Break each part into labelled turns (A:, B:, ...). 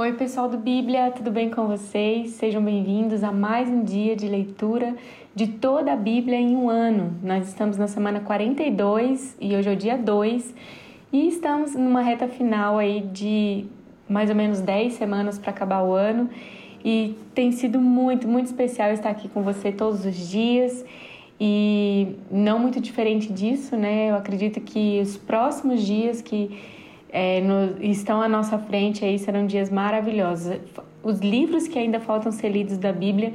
A: Oi, pessoal do Bíblia, tudo bem com vocês? Sejam bem-vindos a mais um dia de leitura de toda a Bíblia em um ano. Nós estamos na semana 42 e hoje é o dia 2 e estamos numa reta final aí de mais ou menos 10 semanas para acabar o ano e tem sido muito, muito especial estar aqui com você todos os dias. E não muito diferente disso, né? Eu acredito que os próximos dias que é, no, estão à nossa frente aí serão dias maravilhosos. Os livros que ainda faltam ser lidos da Bíblia,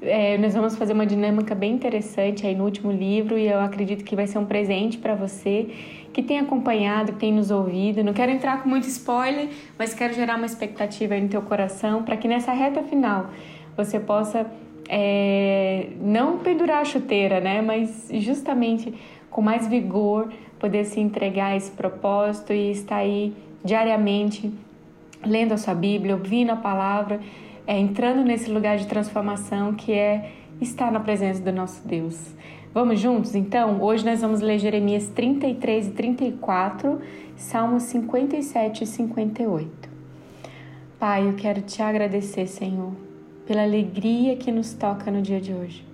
A: é, nós vamos fazer uma dinâmica bem interessante aí no último livro e eu acredito que vai ser um presente para você que tem acompanhado, que tem nos ouvido. Não quero entrar com muito spoiler, mas quero gerar uma expectativa aí no teu coração para que nessa reta final você possa é, não pendurar a chuteira, né? Mas justamente com mais vigor poder se entregar a esse propósito e estar aí diariamente lendo a sua Bíblia, ouvindo a palavra, é, entrando nesse lugar de transformação que é estar na presença do nosso Deus. Vamos juntos? Então, hoje nós vamos ler Jeremias 33 e 34, Salmos 57 e 58. Pai, eu quero te agradecer, Senhor, pela alegria que nos toca no dia de hoje.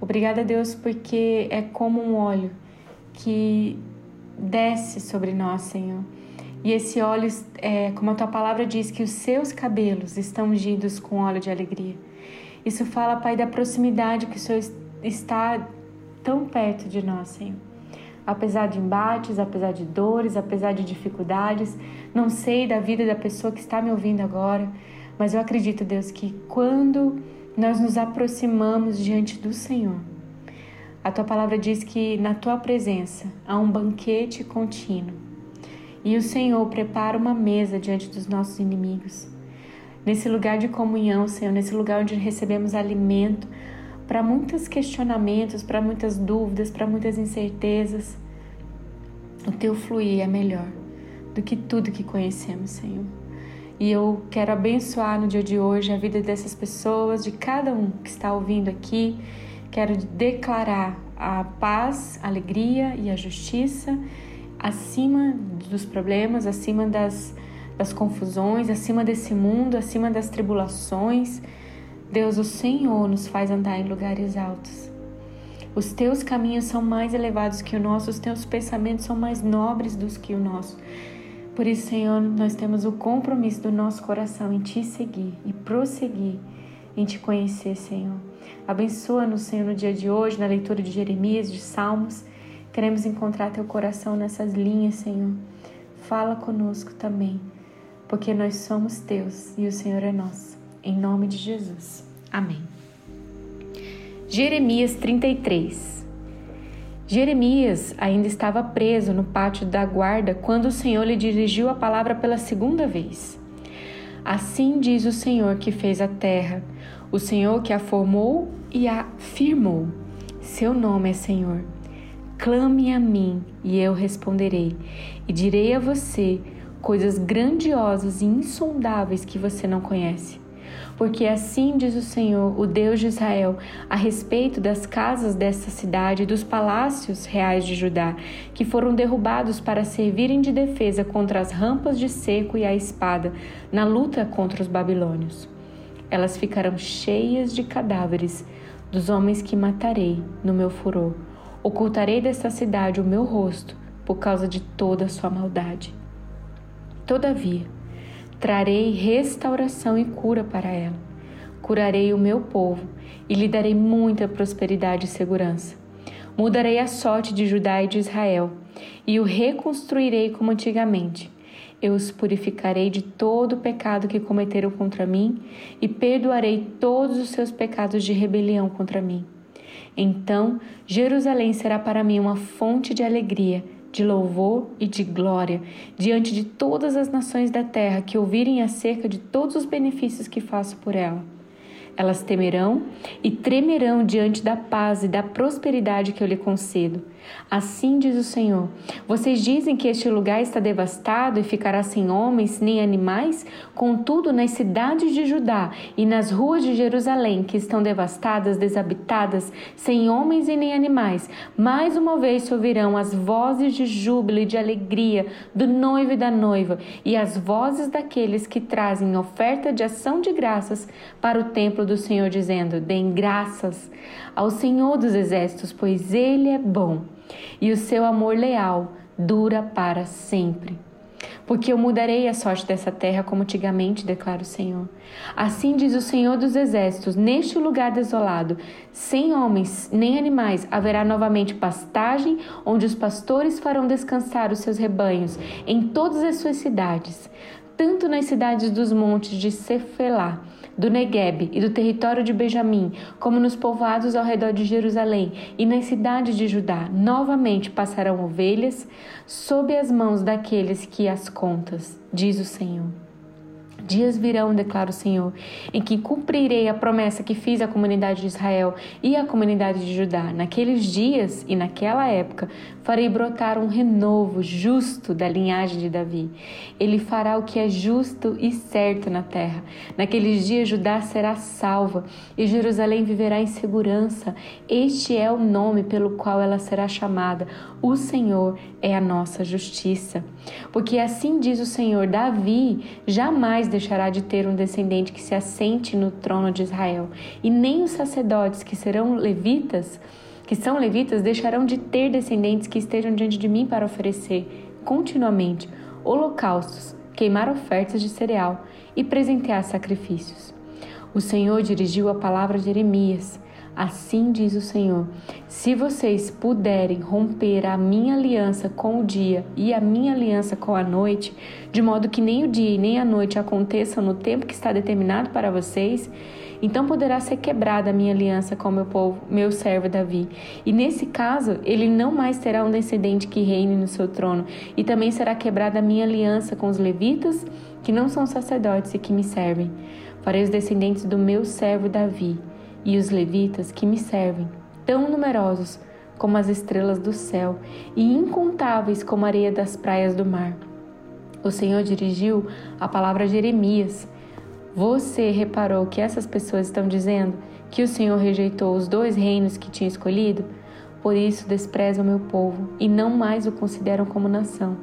A: Obrigada, Deus, porque é como um óleo que desce sobre nós, Senhor. E esse óleo, é, como a tua palavra diz, que os seus cabelos estão ungidos com óleo de alegria. Isso fala, Pai, da proximidade que o Senhor está tão perto de nós, Senhor. Apesar de embates, apesar de dores, apesar de dificuldades, não sei da vida da pessoa que está me ouvindo agora, mas eu acredito, Deus, que quando nós nos aproximamos diante do Senhor, a tua palavra diz que na tua presença há um banquete contínuo. E o Senhor prepara uma mesa diante dos nossos inimigos. Nesse lugar de comunhão, Senhor, nesse lugar onde recebemos alimento para muitos questionamentos, para muitas dúvidas, para muitas incertezas, o teu fluir é melhor do que tudo que conhecemos, Senhor. E eu quero abençoar no dia de hoje a vida dessas pessoas, de cada um que está ouvindo aqui Quero declarar a paz, a alegria e a justiça acima dos problemas, acima das, das confusões, acima desse mundo, acima das tribulações. Deus, o Senhor nos faz andar em lugares altos. Os teus caminhos são mais elevados que o nosso, os teus pensamentos são mais nobres do que o nosso. Por isso, Senhor, nós temos o compromisso do nosso coração em te seguir e prosseguir em te conhecer, Senhor. Abençoa-nos, Senhor, no dia de hoje, na leitura de Jeremias, de Salmos. Queremos encontrar teu coração nessas linhas, Senhor. Fala conosco também, porque nós somos teus e o Senhor é nosso. Em nome de Jesus. Amém. Jeremias 33 Jeremias ainda estava preso no pátio da guarda quando o Senhor lhe dirigiu a palavra pela segunda vez. Assim diz o Senhor que fez a terra, o Senhor que a formou e a firmou. Seu nome é Senhor. Clame a mim e eu responderei, e direi a você coisas grandiosas e insondáveis que você não conhece. Porque assim diz o Senhor, o Deus de Israel, a respeito das casas desta cidade e dos palácios reais de Judá, que foram derrubados para servirem de defesa contra as rampas de seco e a espada, na luta contra os babilônios. Elas ficarão cheias de cadáveres dos homens que matarei no meu furor. Ocultarei desta cidade o meu rosto por causa de toda a sua maldade. Todavia, trarei restauração e cura para ela. Curarei o meu povo e lhe darei muita prosperidade e segurança. Mudarei a sorte de Judá e de Israel e o reconstruirei como antigamente eu os purificarei de todo o pecado que cometeram contra mim e perdoarei todos os seus pecados de rebelião contra mim. Então Jerusalém será para mim uma fonte de alegria, de louvor e de glória diante de todas as nações da terra que ouvirem acerca de todos os benefícios que faço por ela. Elas temerão e tremerão diante da paz e da prosperidade que eu lhe concedo. Assim diz o Senhor: Vocês dizem que este lugar está devastado e ficará sem homens nem animais? Contudo, nas cidades de Judá e nas ruas de Jerusalém, que estão devastadas, desabitadas, sem homens e nem animais, mais uma vez se ouvirão as vozes de júbilo e de alegria do noivo e da noiva, e as vozes daqueles que trazem oferta de ação de graças para o templo do Senhor, dizendo: Deem graças ao Senhor dos exércitos, pois ele é bom e o seu amor leal dura para sempre. Porque eu mudarei a sorte dessa terra como antigamente, declara o Senhor. Assim diz o Senhor dos Exércitos: neste lugar desolado, sem homens nem animais, haverá novamente pastagem, onde os pastores farão descansar os seus rebanhos em todas as suas cidades, tanto nas cidades dos montes de Cefelá do Negueb e do território de Benjamim, como nos povoados ao redor de Jerusalém e nas cidades de Judá, novamente passarão ovelhas sob as mãos daqueles que as contas, diz o Senhor. Dias virão, declara o Senhor, em que cumprirei a promessa que fiz à comunidade de Israel e à comunidade de Judá. Naqueles dias e naquela época farei brotar um renovo justo da linhagem de Davi. Ele fará o que é justo e certo na terra. Naqueles dias Judá será salva e Jerusalém viverá em segurança. Este é o nome pelo qual ela será chamada. O Senhor é a nossa justiça. Porque assim diz o Senhor: Davi jamais deixará de ter um descendente que se assente no trono de Israel, e nem os sacerdotes que serão levitas, que são levitas, deixarão de ter descendentes que estejam diante de mim para oferecer continuamente holocaustos, queimar ofertas de cereal e presentear sacrifícios. O Senhor dirigiu a palavra a Jeremias Assim diz o Senhor: se vocês puderem romper a minha aliança com o dia e a minha aliança com a noite, de modo que nem o dia e nem a noite aconteçam no tempo que está determinado para vocês, então poderá ser quebrada a minha aliança com meu povo, meu servo Davi. E nesse caso, ele não mais terá um descendente que reine no seu trono, e também será quebrada a minha aliança com os levitas, que não são sacerdotes e que me servem. Farei os descendentes do meu servo Davi e os levitas que me servem, tão numerosos como as estrelas do céu e incontáveis como a areia das praias do mar. O Senhor dirigiu a palavra a Jeremias. Você reparou que essas pessoas estão dizendo que o Senhor rejeitou os dois reinos que tinha escolhido? Por isso desprezam o meu povo e não mais o consideram como nação.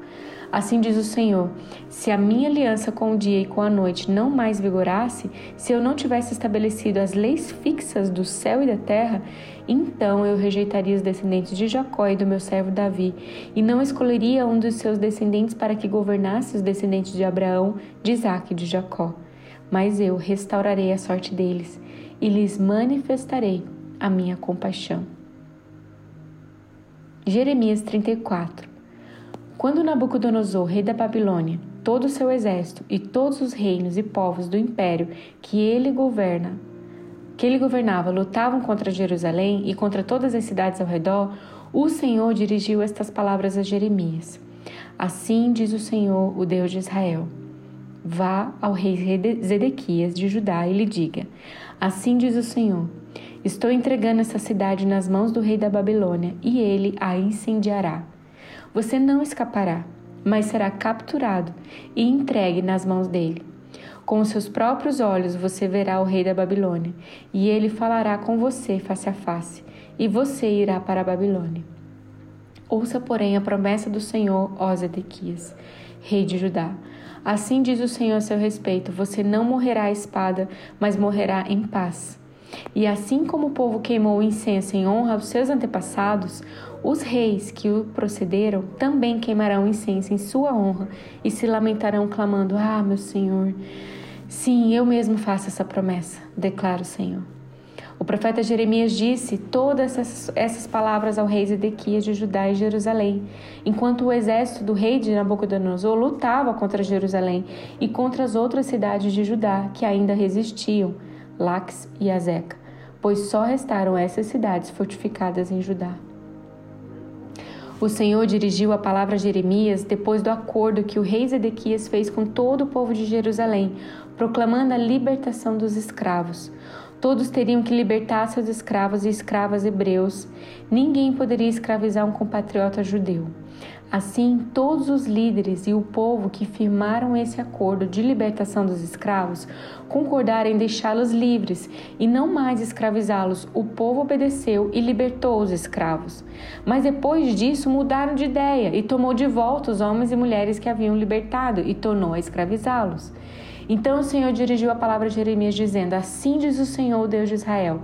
A: Assim diz o Senhor: se a minha aliança com o dia e com a noite não mais vigorasse, se eu não tivesse estabelecido as leis fixas do céu e da terra, então eu rejeitaria os descendentes de Jacó e do meu servo Davi, e não escolheria um dos seus descendentes para que governasse os descendentes de Abraão, de Isaque e de Jacó. Mas eu restaurarei a sorte deles e lhes manifestarei a minha compaixão. Jeremias 34 quando Nabucodonosor, rei da Babilônia, todo o seu exército e todos os reinos e povos do império que ele governa, que ele governava, lutavam contra Jerusalém e contra todas as cidades ao redor, o Senhor dirigiu estas palavras a Jeremias. Assim diz o Senhor, o Deus de Israel: Vá ao rei Zedequias de Judá e lhe diga: Assim diz o Senhor: Estou entregando essa cidade nas mãos do rei da Babilônia e ele a incendiará. Você não escapará, mas será capturado e entregue nas mãos dele. Com os seus próprios olhos você verá o rei da Babilônia, e ele falará com você face a face, e você irá para a Babilônia. Ouça, porém, a promessa do Senhor, ó Zedequias, rei de Judá. Assim diz o Senhor a seu respeito: você não morrerá à espada, mas morrerá em paz. E assim como o povo queimou o incenso em honra aos seus antepassados, os reis que o procederam também queimarão incenso em sua honra e se lamentarão, clamando: Ah, meu Senhor, sim, eu mesmo faço essa promessa, declara o Senhor. O profeta Jeremias disse todas essas, essas palavras ao rei Zedequias de Judá e Jerusalém, enquanto o exército do rei de Nabucodonosor lutava contra Jerusalém e contra as outras cidades de Judá que ainda resistiam Lax e Azeca, pois só restaram essas cidades fortificadas em Judá. O Senhor dirigiu a palavra a Jeremias depois do acordo que o rei Zedequias fez com todo o povo de Jerusalém, proclamando a libertação dos escravos. Todos teriam que libertar seus escravos e escravas hebreus. Ninguém poderia escravizar um compatriota judeu. Assim, todos os líderes e o povo que firmaram esse acordo de libertação dos escravos concordaram em deixá-los livres e não mais escravizá-los. O povo obedeceu e libertou os escravos. Mas depois disso mudaram de ideia e tomou de volta os homens e mulheres que haviam libertado e tornou a escravizá-los. Então o Senhor dirigiu a palavra a Jeremias, dizendo: Assim diz o Senhor, Deus de Israel.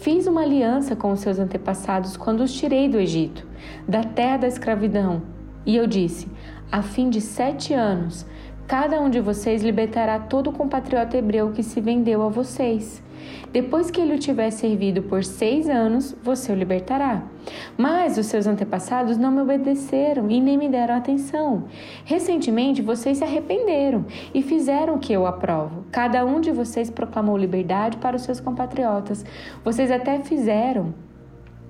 A: Fiz uma aliança com os seus antepassados quando os tirei do Egito, da terra da escravidão e eu disse: A fim de sete anos, cada um de vocês libertará todo compatriota hebreu que se vendeu a vocês. Depois que ele o tiver servido por seis anos, você o libertará. Mas os seus antepassados não me obedeceram e nem me deram atenção. Recentemente vocês se arrependeram e fizeram o que eu aprovo. Cada um de vocês proclamou liberdade para os seus compatriotas. Vocês até fizeram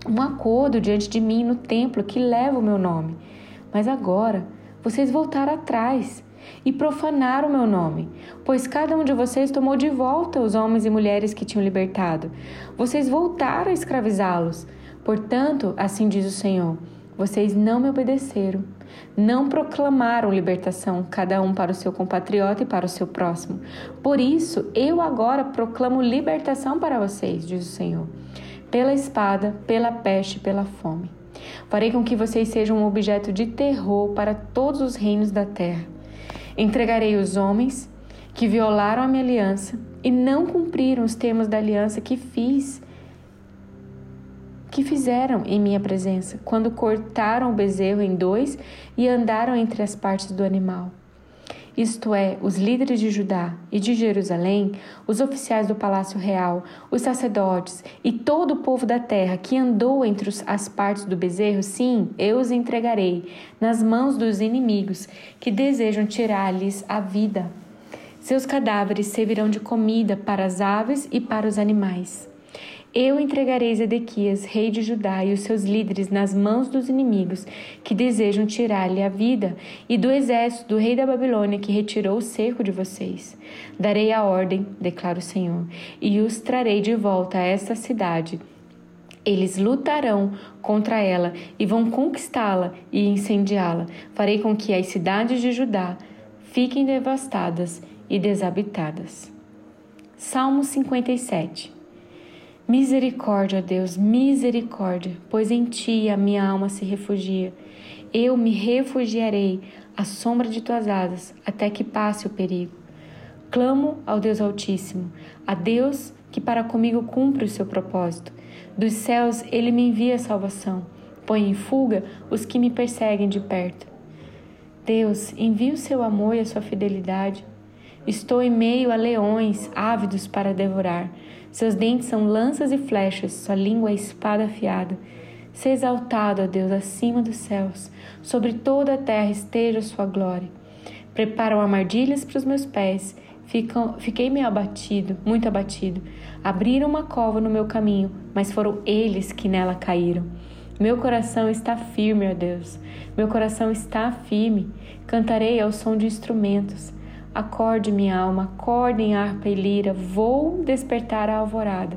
A: um acordo diante de mim no templo que leva o meu nome. Mas agora vocês voltaram atrás e profanaram o meu nome, pois cada um de vocês tomou de volta os homens e mulheres que tinham libertado. Vocês voltaram a escravizá-los. Portanto, assim diz o Senhor: vocês não me obedeceram, não proclamaram libertação, cada um para o seu compatriota e para o seu próximo. Por isso, eu agora proclamo libertação para vocês, diz o Senhor, pela espada, pela peste, pela fome. Farei com que vocês sejam um objeto de terror para todos os reinos da terra. Entregarei os homens que violaram a minha aliança e não cumpriram os termos da aliança que fiz, que fizeram em minha presença, quando cortaram o bezerro em dois e andaram entre as partes do animal isto é, os líderes de Judá e de Jerusalém, os oficiais do palácio real, os sacerdotes e todo o povo da terra que andou entre as partes do bezerro, sim, eu os entregarei nas mãos dos inimigos que desejam tirar-lhes a vida. Seus cadáveres servirão de comida para as aves e para os animais. Eu entregarei Zedequias, rei de Judá, e os seus líderes nas mãos dos inimigos que desejam tirar-lhe a vida, e do exército do rei da Babilônia que retirou o cerco de vocês. Darei a ordem, declara o Senhor, e os trarei de volta a esta cidade. Eles lutarão contra ela e vão conquistá-la e incendiá-la. Farei com que as cidades de Judá fiquem devastadas e desabitadas. Salmo 57 Misericórdia, Deus, misericórdia, pois em ti a minha alma se refugia. Eu me refugiarei à sombra de tuas asas, até que passe o perigo. Clamo ao Deus Altíssimo, a Deus que para comigo cumpre o seu propósito. Dos céus ele me envia salvação, põe em fuga os que me perseguem de perto. Deus, envia o seu amor e a sua fidelidade. Estou em meio a leões ávidos para devorar. Seus dentes são lanças e flechas, sua língua é espada afiada. Se exaltado, ó Deus, acima dos céus, sobre toda a terra esteja sua glória. Preparam armadilhas para os meus pés. Ficam, fiquei meio abatido, muito abatido. Abriram uma cova no meu caminho, mas foram eles que nela caíram. Meu coração está firme, ó Deus. Meu coração está firme. Cantarei ao som de instrumentos. Acorde, minha alma, acorde em harpa e lira, vou despertar a alvorada.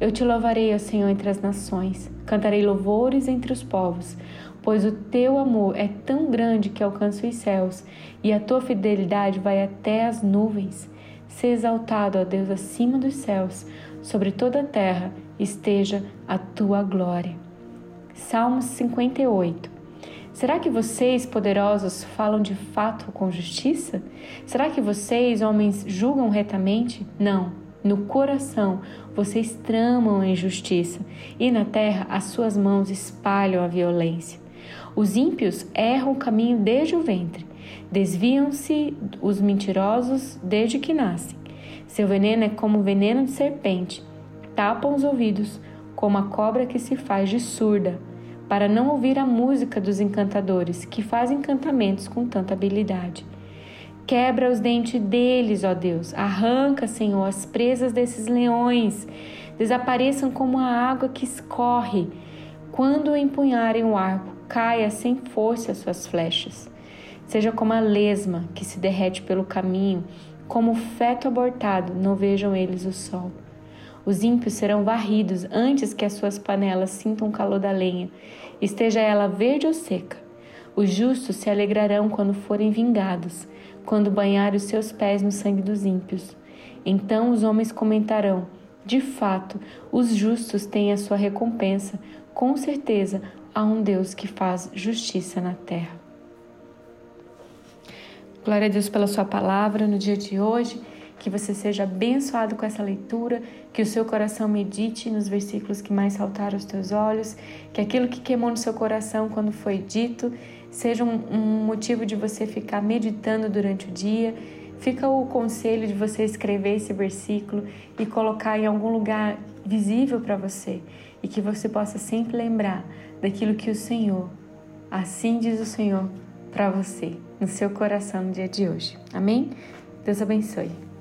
A: Eu te louvarei, ó Senhor, entre as nações, cantarei louvores entre os povos, pois o teu amor é tão grande que alcança os céus, e a tua fidelidade vai até as nuvens. Se exaltado, ó Deus, acima dos céus, sobre toda a terra esteja a tua glória. Salmos 58 Será que vocês, poderosos, falam de fato com justiça? Será que vocês, homens, julgam retamente? Não. No coração vocês tramam a injustiça e na terra as suas mãos espalham a violência. Os ímpios erram o caminho desde o ventre, desviam-se os mentirosos desde que nascem. Seu veneno é como veneno de serpente, tapam os ouvidos, como a cobra que se faz de surda para não ouvir a música dos encantadores que fazem encantamentos com tanta habilidade. Quebra os dentes deles, ó Deus. Arranca, Senhor, as presas desses leões. Desapareçam como a água que escorre. Quando empunharem o arco, caia sem força as suas flechas. Seja como a lesma que se derrete pelo caminho, como o feto abortado, não vejam eles o sol. Os ímpios serão varridos antes que as suas panelas sintam o calor da lenha, esteja ela verde ou seca. Os justos se alegrarão quando forem vingados, quando banhar os seus pés no sangue dos ímpios. Então os homens comentarão: de fato, os justos têm a sua recompensa. Com certeza, há um Deus que faz justiça na terra. Glória a Deus pela Sua palavra no dia de hoje. Que você seja abençoado com essa leitura, que o seu coração medite nos versículos que mais saltaram aos teus olhos, que aquilo que queimou no seu coração quando foi dito seja um, um motivo de você ficar meditando durante o dia. Fica o conselho de você escrever esse versículo e colocar em algum lugar visível para você e que você possa sempre lembrar daquilo que o Senhor, assim diz o Senhor, para você, no seu coração no dia de hoje. Amém? Deus abençoe.